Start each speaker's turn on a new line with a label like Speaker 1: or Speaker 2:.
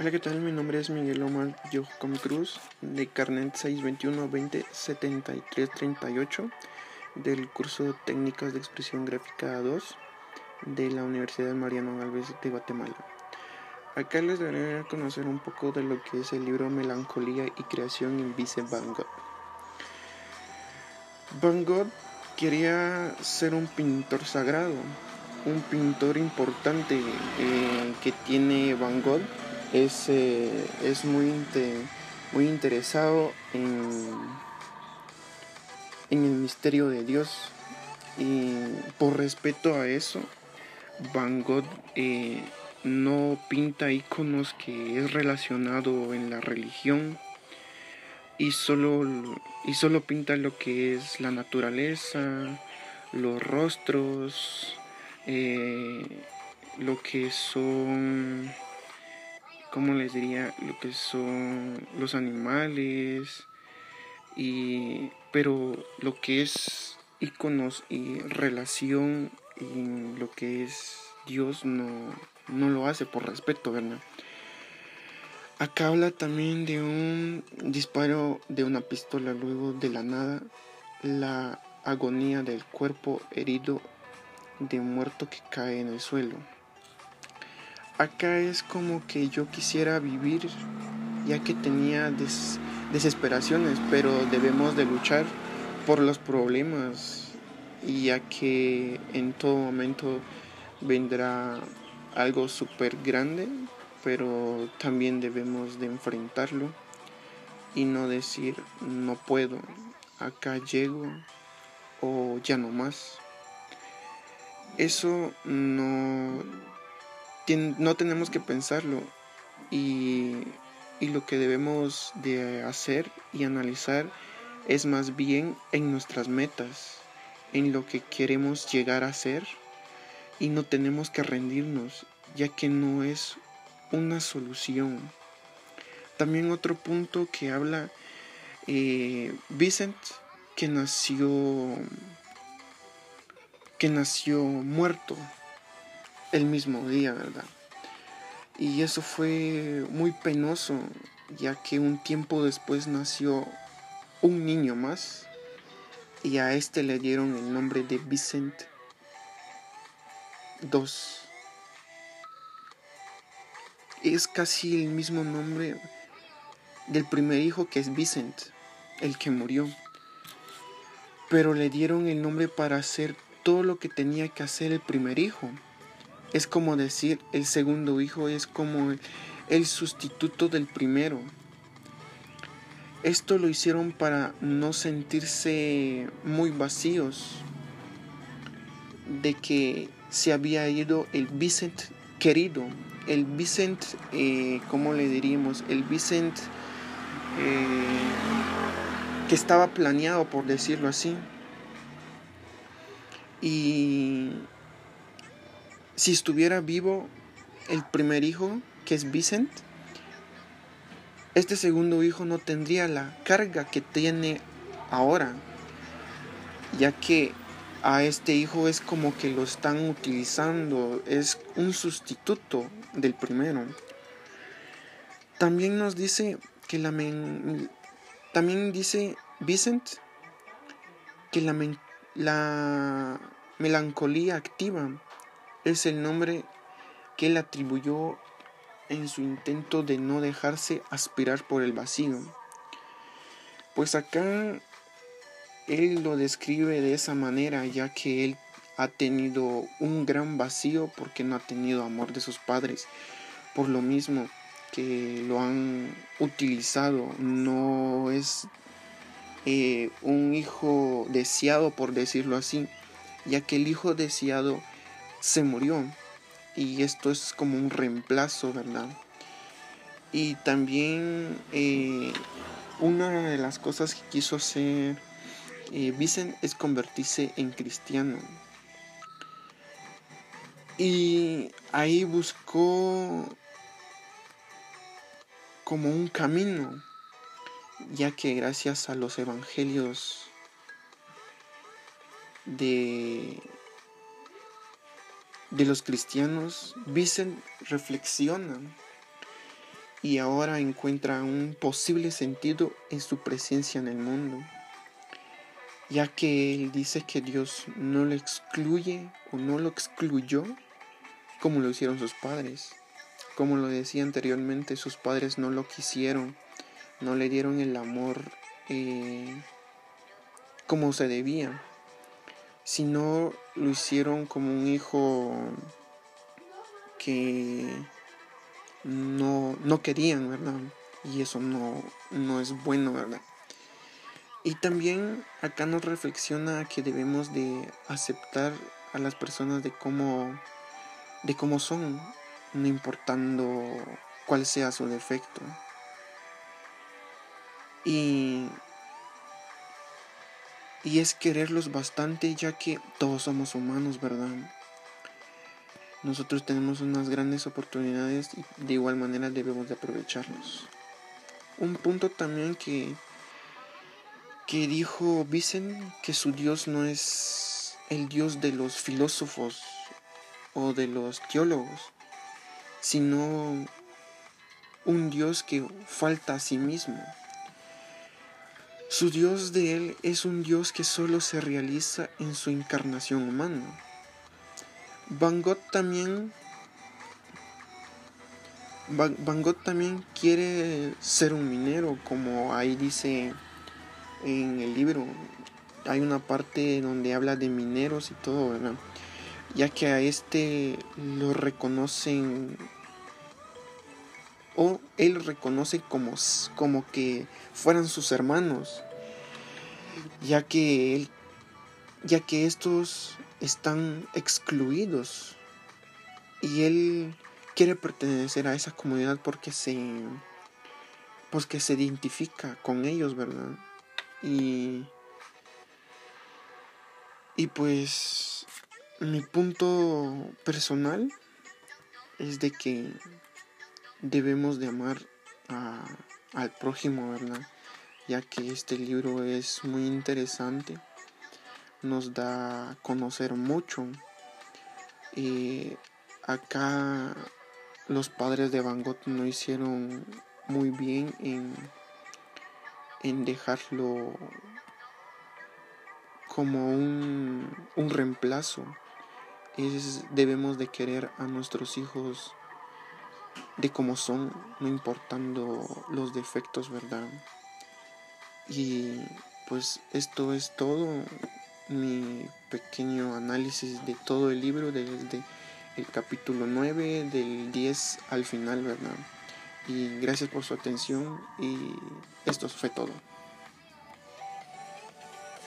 Speaker 1: Hola, ¿qué tal? Mi nombre es Miguel Omar Yojcom Cruz, de Carnet 621-20-73-38, del curso Técnicas de Expresión Gráfica 2 de la Universidad Mariano Galvez de Guatemala. Acá les daré a conocer un poco de lo que es el libro Melancolía y Creación en Vice Van Gogh. Van Gogh quería ser un pintor sagrado, un pintor importante eh, que tiene Van Gogh es, eh, es muy, muy interesado en, en el misterio de Dios. Y por respeto a eso Van Gogh eh, no pinta iconos que es relacionado en la religión y solo, y solo pinta lo que es la naturaleza, los rostros, eh, lo que son como les diría, lo que son los animales, y, pero lo que es iconos y relación y lo que es Dios no, no lo hace por respeto, ¿verdad? Acá habla también de un disparo de una pistola luego de la nada, la agonía del cuerpo herido de muerto que cae en el suelo acá es como que yo quisiera vivir ya que tenía desesperaciones, pero debemos de luchar por los problemas y ya que en todo momento vendrá algo súper grande, pero también debemos de enfrentarlo y no decir no puedo, acá llego o ya no más. Eso no no tenemos que pensarlo. Y, lo que debemos de hacer y analizar es más bien en nuestras metas, en lo que queremos llegar a ser. Y no tenemos que rendirnos ya que no es una solución. También otro punto que habla eh, Vicent que nació que nació muerto el mismo día, ¿verdad? Y eso fue muy penoso, ya que un tiempo después nació un niño más y a este le dieron el nombre de Vicent II. Es casi el mismo nombre del primer hijo que es Vicent, el que murió. Pero le dieron el nombre para hacer todo lo que tenía que hacer el primer hijo es como decir, el segundo hijo es como el, sustituto del primero. Esto lo hicieron para no sentirse muy vacíos de que se había ido el Vicent querido, el Vicent, eh, ¿cómo le diríamos? El Vicent eh, que estaba planeado, por decirlo así. Y si estuviera vivo el primer hijo, que es Vicent, este segundo hijo no tendría la carga que tiene ahora, ya que a este hijo es como que lo están utilizando, es un sustituto del primero. También nos dice que la también dice Vicent que la, la melancolía activa es el nombre que él atribuyó en su intento de no dejarse aspirar por el vacío. Pues acá él lo describe de esa manera, ya que él ha tenido un gran vacío porque no ha tenido amor de sus padres. Por lo mismo que lo han utilizado, no es eh, un hijo deseado, por decirlo así, ya que el hijo deseado se murió. Y esto es como un reemplazo, ¿verdad? Y también eh, una de las cosas que quiso hacer eh, Vicent es convertirse en cristiano. Y ahí buscó como un camino, ya que gracias a los evangelios de de los cristianos, Vicent reflexiona y ahora encuentra un posible sentido en su presencia en el mundo, ya que él dice que Dios no lo excluye o no lo excluyó como lo hicieron sus padres. Como lo decía anteriormente, sus padres no lo quisieron, no le dieron el amor eh, como se debía, sino lo hicieron como un hijo que no, no querían, ¿verdad? Y eso no, no es bueno, ¿verdad? Y también acá nos reflexiona que debemos de aceptar a las personas de cómo, de cómo son, no importando cuál sea su defecto. Y, y es quererlos bastante ya que todos somos humanos, ¿verdad? nosotros tenemos unas grandes oportunidades y de igual manera debemos de aprovecharlos. Un punto también que, que dijo Vicent que su Dios no es el Dios de los filósofos o de los teólogos, sino un Dios que falta a sí mismo. Su Dios de él es un Dios que solo se realiza en su encarnación humana Van Gogh también Van Gogh también quiere ser un minero, como ahí dice en el libro. Hay una parte donde habla de mineros y todo, ¿verdad? Ya que a este lo reconocen o él reconoce como, como que fueran sus hermanos, ya que él, ya que estos están excluidos y él quiere pertenecer a esa comunidad porque se pues que se identifica con ellos, ¿verdad? Y y pues mi punto personal es de que debemos de amar a, al prójimo, ¿verdad? Ya que este libro es muy interesante nos da a conocer mucho. Y acá los padres de Van Gogh no hicieron muy bien en, en dejarlo como un, un reemplazo. Es, debemos de querer a nuestros hijos de como son, no importando los defectos, ¿verdad? Y pues esto es todo mi pequeño análisis de todo el libro, desde el capítulo 9, del 10 al final, ¿verdad? Y gracias por su atención y esto fue todo.